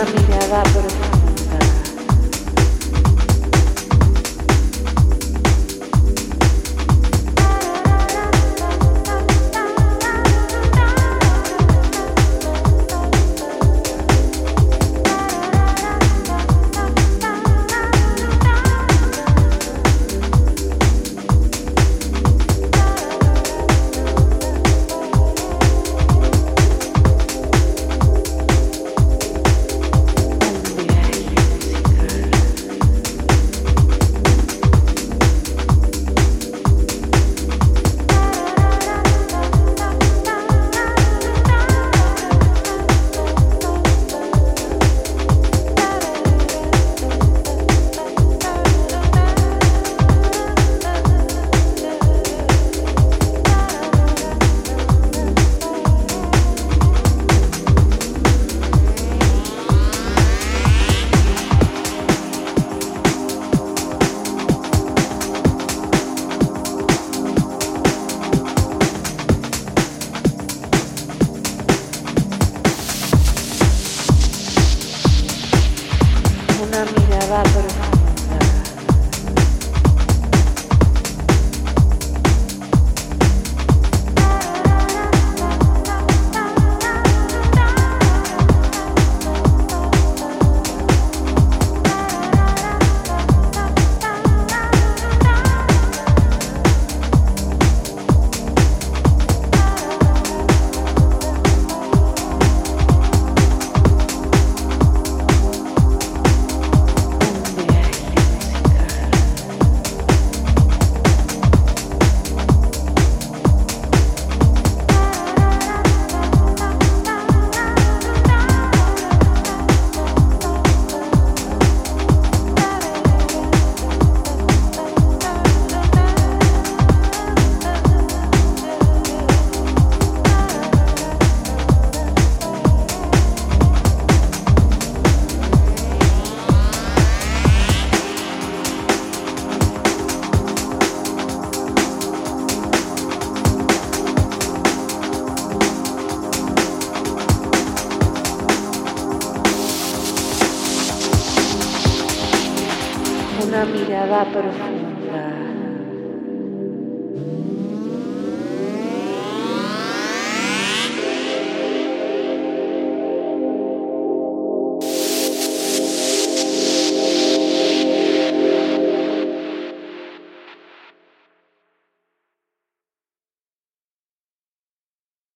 una mirada profunda. una mirada profunda. una mirada profunda.